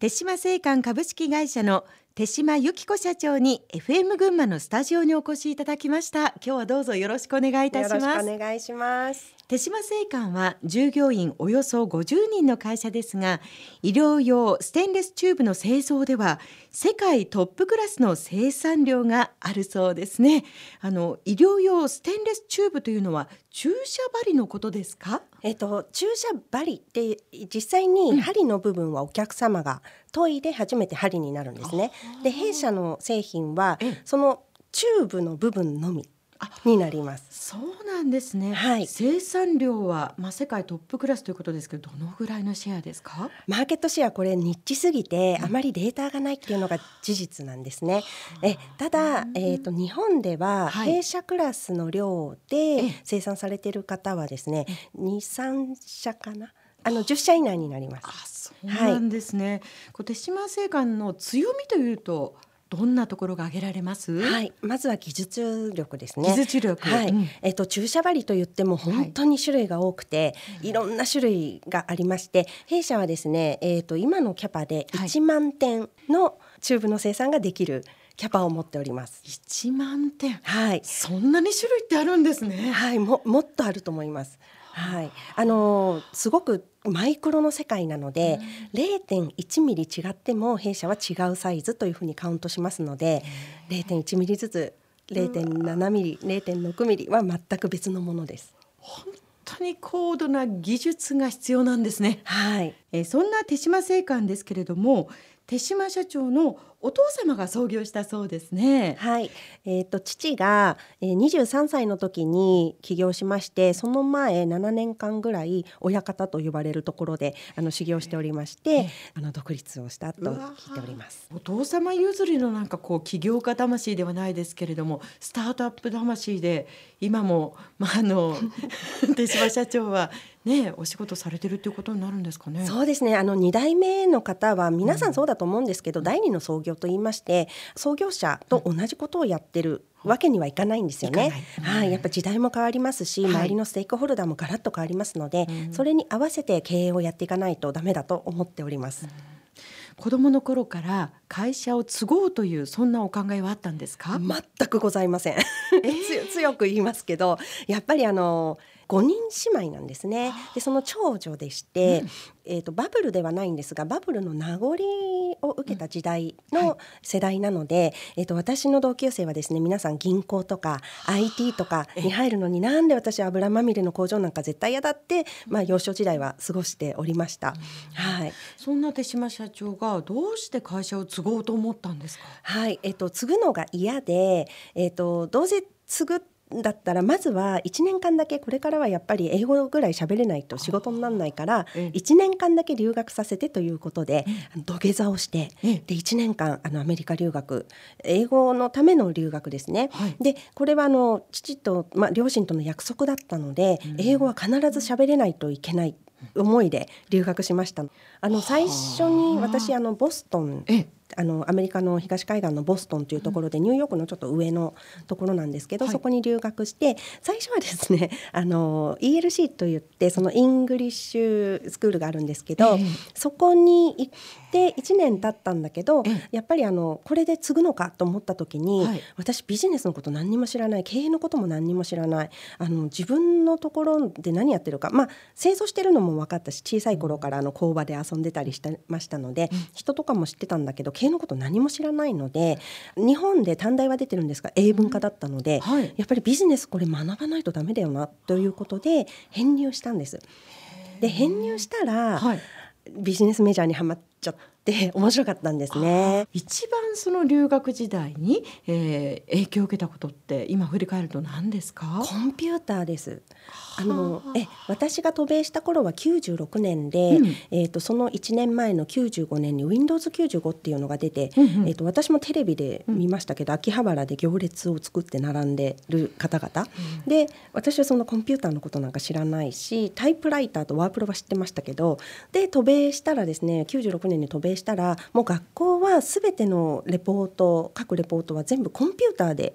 手島精管株式会社の手島由紀子社長に FM 群馬のスタジオにお越しいただきました。今日はどうぞよろしくお願いいたします。お願いします。手島精管は従業員およそ50人の会社ですが医療用ステンレスチューブの製造では世界トップクラスの生産量があるそうですね。あの医療用ステンレスチューブというのは注射針のことですか？えっと注射針って実際に針の部分はお客様が研いで初めて針になるんですね、うん、で弊社の製品はそのチューブの部分のみになります。そうなんですね。はい、生産量はまあ世界トップクラスということですけど、どのぐらいのシェアですか？マーケットシェアこれニッチすぎてあまりデータがないっていうのが事実なんですね。えただ、えっ、ー、と日本では弊社クラスの量で生産されている方はですね、二三社かな？あの10社以内になります。あ、そうなんですね。はい、こう手島製缶の強みというと。どんなところが挙げられます？はい、まずは技術力ですね。技術力。はい、うん、えっ、と注射針と言っても本当に種類が多くて、はい、いろんな種類がありまして、弊社はですね、えっ、と今のキャパで1万点のチューブの生産ができる。キャパを持っております。1万点。はい。そんなに種類ってあるんですね。はい、ももっとあると思います。はい、あのすごくマイクロの世界なので、うん、0.1ミリ違っても弊社は違うサイズというふうにカウントしますので、0.1ミリずつ0.7ミリ0.6ミリは全く別のものです。本当に高度な技術が必要なんですね。はい。えー、そんな手島製缶ですけれども、手島社長のお父様が創業したそうですね。はい、えっ、ー、と父が、えー、23歳の時に起業しまして、その前7年間ぐらい親方と呼ばれるところであの修行しておりまして、あの独立をしたと聞いております。お父様譲りのなんかこう起業家魂ではないですけれども、スタートアップ魂で今もまああの 手島社長はね、お仕事されてるっていうことになるんですかね。そうですね。あの二代目の方は皆さんそうだと思うんですけど、うん、第二の創業と言いまして、創業者と同じことをやってる。わけにはいかないんですよね。はい、やっぱ時代も変わりますし、周りのステークホルダーもガラッと変わりますので、それに合わせて経営をやっていかないとダメだと思っております。うん。子供の頃から会社を継ごうというそんなお考えはあったんですか？全くございません、えー、強く言いますけどやっぱりあの5人姉妹なんですね。でその長女でして、うん、えーと、バブルではないんですがバブルの名残を受けた時代の世代なので、うんはい、えーと、私の同級生はですね皆さん銀行とか IT とかに入るのになんで私油まみれの工場なんか絶対嫌だって、まあ、幼少時代は過ごしておりました。はい、そんな手島社長がどうして会社を継ごうと思ったんですか？はい、えーと、継ぐのが嫌で、えー、とどうせ継ぐだったらまずは1年間だけこれからはやっぱり英語ぐらい喋れないと仕事にならないから1年間だけ留学させてということで土下座をしてで1年間あのアメリカ留学英語のための留学ですね。でこれはあの父と、まあ、両親との約束だったので英語は必ず喋れないといけない思いで留学しました。あの最初に私あのボストンあのアメリカの東海岸のボストンというところで、ニューヨークのちょっと上のところなんですけど、はい、そこに留学して最初はですね あの ELC といってその English school があるんですけど、えー、そこに行って1年経ったんだけど、えー、やっぱりあのこれで継ぐのかと思った時に、はい、私ビジネスのこと何にも知らない経営のことも何にも知らないあの自分のところで何やってるかまあ製造してるのも分かったし小さい頃からあの工場で遊んでたりしてましたので、うん、人とかも知ってたんだけど経営のこと何も知らないので日本で短大は出てるんですが英文科だったので、はい、やっぱりビジネスこれ学ばないとダメだよなということで編入したんです。で編入したら、はい、ビジネスメジャーにはまっちゃって 面白かったんですね。一番その留学時代に、えー、影響を受けたことって今振り返ると何ですか？コンピューターです。あのえ私が渡米した頃は96年で、うん、えーと、その1年前の95年に Windows95 っていうのが出て、うんうん、えーと、私もテレビで見ましたけど、うん、秋葉原で行列を作って並んでる方々、うん、で私はそのコンピューターのことなんか知らないしタイプライターとワープロは知ってましたけどで渡米したらですね96年に渡米したらもう学校は全てのレポート各レポートは全部コンピューターで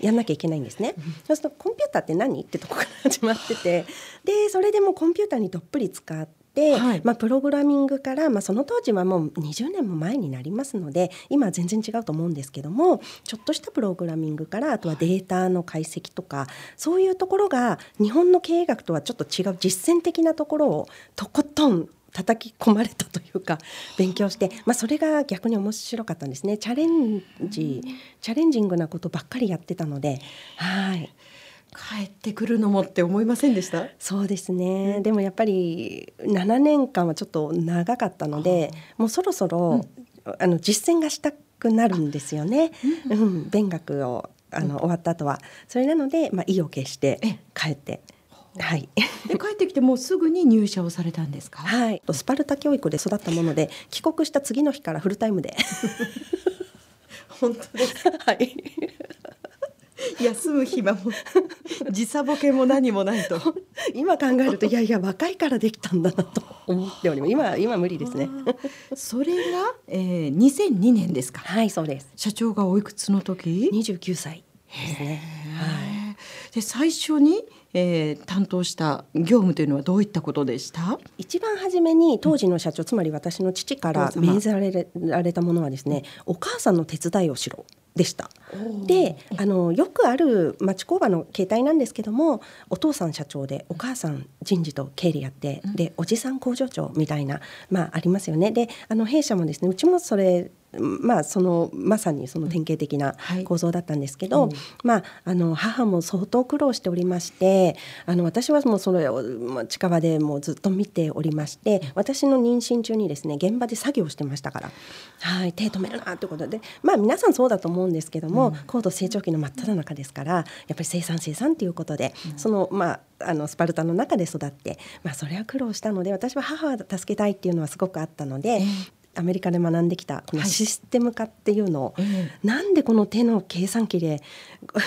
やんなきゃいけないんですね。そうするとコンピューターって何？ってとこから始まってて でそれでもコンピューターにどっぷり使って。て、はい、まあ、プログラミングから、まあ、その当時はもう20年も前になりますので今は全然違うと思うんですけどもちょっとしたプログラミングからあとはデータの解析とかそういうところが日本の経営学とはちょっと違う実践的なところをとことん叩き込まれたというか 勉強して、まあ、それが逆に面白かったんですね。チャレンジチャレンジングなことばっかりやってたのではい。帰ってくるのもって思いませんでした？そうですね、うん、でもやっぱり7年間はちょっと長かったのでもうそろそろ、うん、あの実践がしたくなるんですよね、うん、うん、勉学をあの、終わった後は。それなので、まあ、意を決して帰ってはい。で帰ってきてもうすぐに入社をされたんですか？はい。スパルタ教育で育ったもので帰国した次の日からフルタイムで。本当です。はい。休む暇も時差ボケも何もないと今考えるといやいや若いからできたんだなと思っております今今無理ですねそれが、えー、2002年ですか？はいそうです社長がおいくつの時？29歳ですねはいで最初にえー、担当した業務というのはどういったことでした？一番初めに当時の社長、うん、つまり私の父から命ぜられられたものはですね、お母さんの手伝いをしろでした。であのよくある町工場の形態なんですけどもお父さん社長でお母さん人事と経理やって、でおじさん工場長みたいな、まあ、ありますよね。であの弊社もですねうちもそれまあ、そのまさにその典型的な構造だったんですけど、はい、まあ、あの母も相当苦労しておりましてあの私はもうそれを近場でもうずっと見ておりまして私の妊娠中にですね現場で作業してましたから、はい、手止めるなということで、まあ、皆さんそうだと思うんですけども、うん、高度成長期の真っ只中ですからやっぱり生産生産ということで、うん、そのまああのスパルタの中で育って、まあ、それは苦労したので私は母は助けたいっていうのはすごくあったので、アメリカで学んできたこのシステム化っていうのを、はい、なんでこの手の計算機で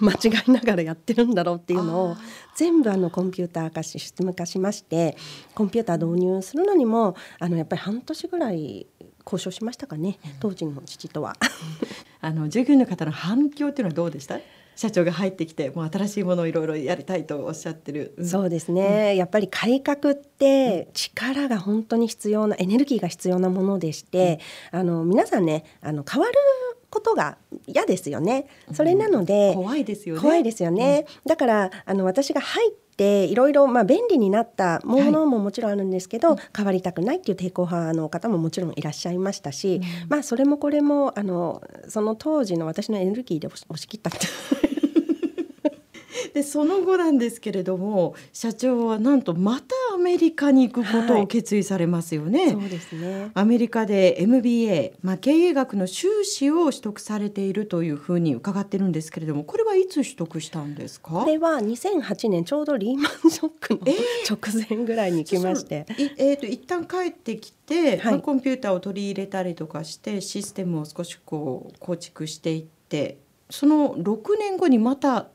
間違いながらやってるんだろうっていうのを全部あのコンピューター化システム化しましてコンピューター導入するのにもあのやっぱり半年ぐらい交渉しましたかね当時の父とは。あの従業員の方の反響っていうのはどうでした？社長が入ってきてもう新しいものをいろいろやりたいとおっしゃってる、うん、そうですね、うん、やっぱり改革って力が本当に必要なエネルギーが必要なものでして、うん、あの皆さんねあの変わることが嫌ですよね。それなので、怖いですよね。怖いですよね。だからあの私が入っていろいろまあ便利になったものももちろんあるんですけど、はい、変わりたくないっていう抵抗派の方ももちろんいらっしゃいましたし、うん、まあそれもこれもあのその当時の私のエネルギーで押し切ったってでその後なんですけれども社長はなんとまたアメリカに行くことを決意されますよね。はい、そうですね。アメリカで MBA、まあ、経営学の修士を取得されているというふうに伺ってるんですけれどもこれはいつ取得したんですか？これは2008年ちょうどリーマンショックの直前ぐらいに来まして。えー、えー、と一旦帰ってきて、はい、まあ、コンピューターを取り入れたりとかしてシステムを少しこう構築していってその6年後にまた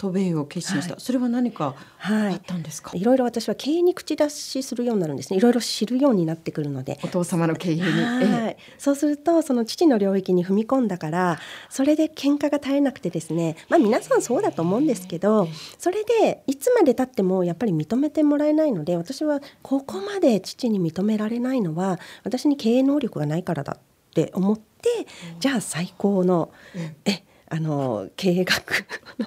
渡米を決心した、はい、それは何かあったんですか、はい、いろいろ私は経営に口出しするようになるんですね。いろいろ知るようになってくるので。お父様の経営に、はい、そうするとその父の領域に踏み込んだからそれで喧嘩が絶えなくてですね。まあ皆さんそうだと思うんですけどそれでいつまでたってもやっぱり認めてもらえないので私はここまで父に認められないのは私に経営能力がないからだって思ってじゃあ最高のえあの経営学の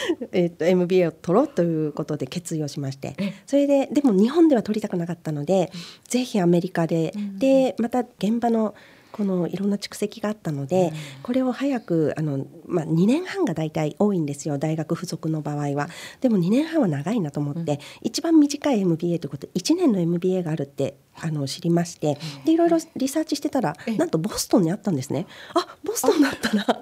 えっと MBA を取ろうということで決意をしまして。それででも日本では取りたくなかったので、ぜひアメリカで、でまた現場のこのいろんな蓄積があったので、これを早くあの、まあ、2年半が大体多いんですよ大学付属の場合は。でも2年半は長いなと思って、うん、一番短い MBA ということ1年の MBA があるってあの知りまして。でいろいろリサーチしてたらなんとボストンにあったんですね。あボストンだったら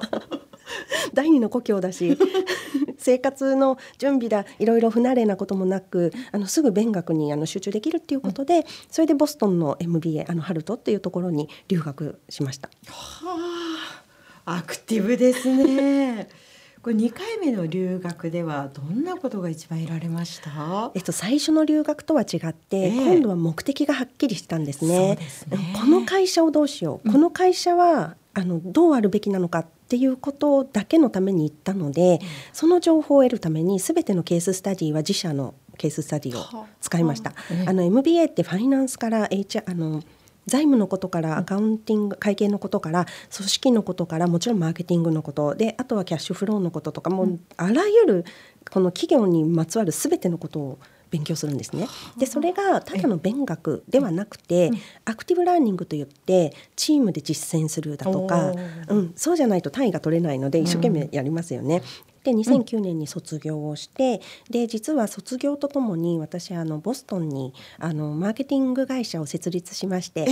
第二の故郷だし 生活の準備だいろいろ不慣れなこともなくあのすぐ勉学にあの集中できるっていうことで、それでボストンの MBA あのハルトっていうところに留学しました。はあ、アクティブですね。これ2回目の留学ではどんなことが一番得られました、えっと、最初の留学とは違って、えー、今度は目的がはっきりしたんですね。すねこの会社をどうしよう、うん、この会社はあのどうあるべきなのかっていうことだけのために行ったので、その情報を得るために全てのケーススタディは自社のケーススタディを使いました。あの MBA ってファイナンスから HR あの財務のことからアカウンティング会計のことから組織のことからもちろんマーケティングのこと。であとはキャッシュフローのこととかもうあらゆるこの企業にまつわる全てのことを勉強するんですね。でそれがただの勉学ではなくて、アクティブラーニングといってチームで実践するだとか、うん、そうじゃないと単位が取れないので一生懸命やりますよね。で2009年に卒業をして、うん、で実は卒業とともに私あのボストンにあのマーケティング会社を設立しまして。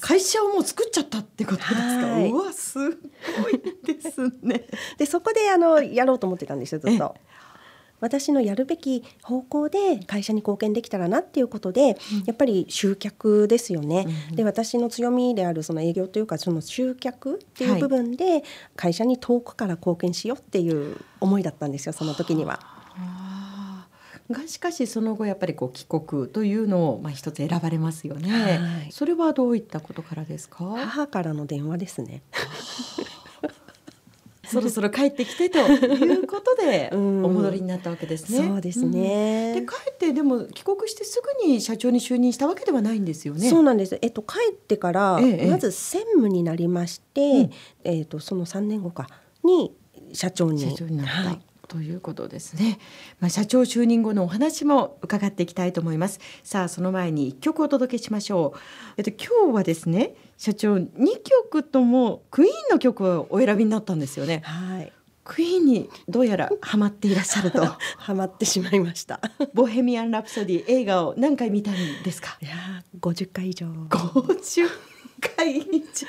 会社をもう作っちゃったってことですか、はい、うわすごいですね。でそこであのやろうと思ってたんですよずっと。私のやるべき方向で会社に貢献できたらなっていうことで、やっぱり集客ですよね。で私の強みであるその営業というかその集客っていう部分で会社に遠くから貢献しようっていう思いだったんですよその時には。がしかしその後やっぱりこう帰国というのをまあ一つ選ばれますよね、はい、それはどういったことからですか？母からの電話ですねそろそろ帰ってきてと いうことでお戻りになったわけですね。そうですね、うん、で帰ってでも帰国してすぐに社長に就任したわけではないんですよね。そうなんです。えっと帰ってから、まず専務になりまして、えええっとその三年後かに社長に。社長になった。はいということですね、まあ、社長就任後のお話も伺っていきたいと思いますさあその前に一曲お届けしましょうえっと今日はですね社長二曲ともクイーンの曲をお選びになったんですよね。はい。クイーンにどうやらハマっていらっしゃると。ハマってしまいました。ボヘミアン・ラプソディ映画を何回見たんですか？いや50回以上。50回以上、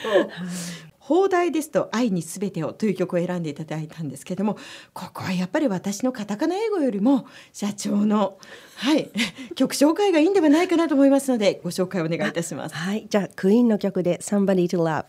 放題ですと愛にすべてをという曲を選んでいただいたんですけどもここはやっぱり私のカタカナ英語よりも社長のはい 曲紹介がいいんではないかなと思いますのでご紹介お願いいたします。はいじゃあクイーンの曲で Somebody to Love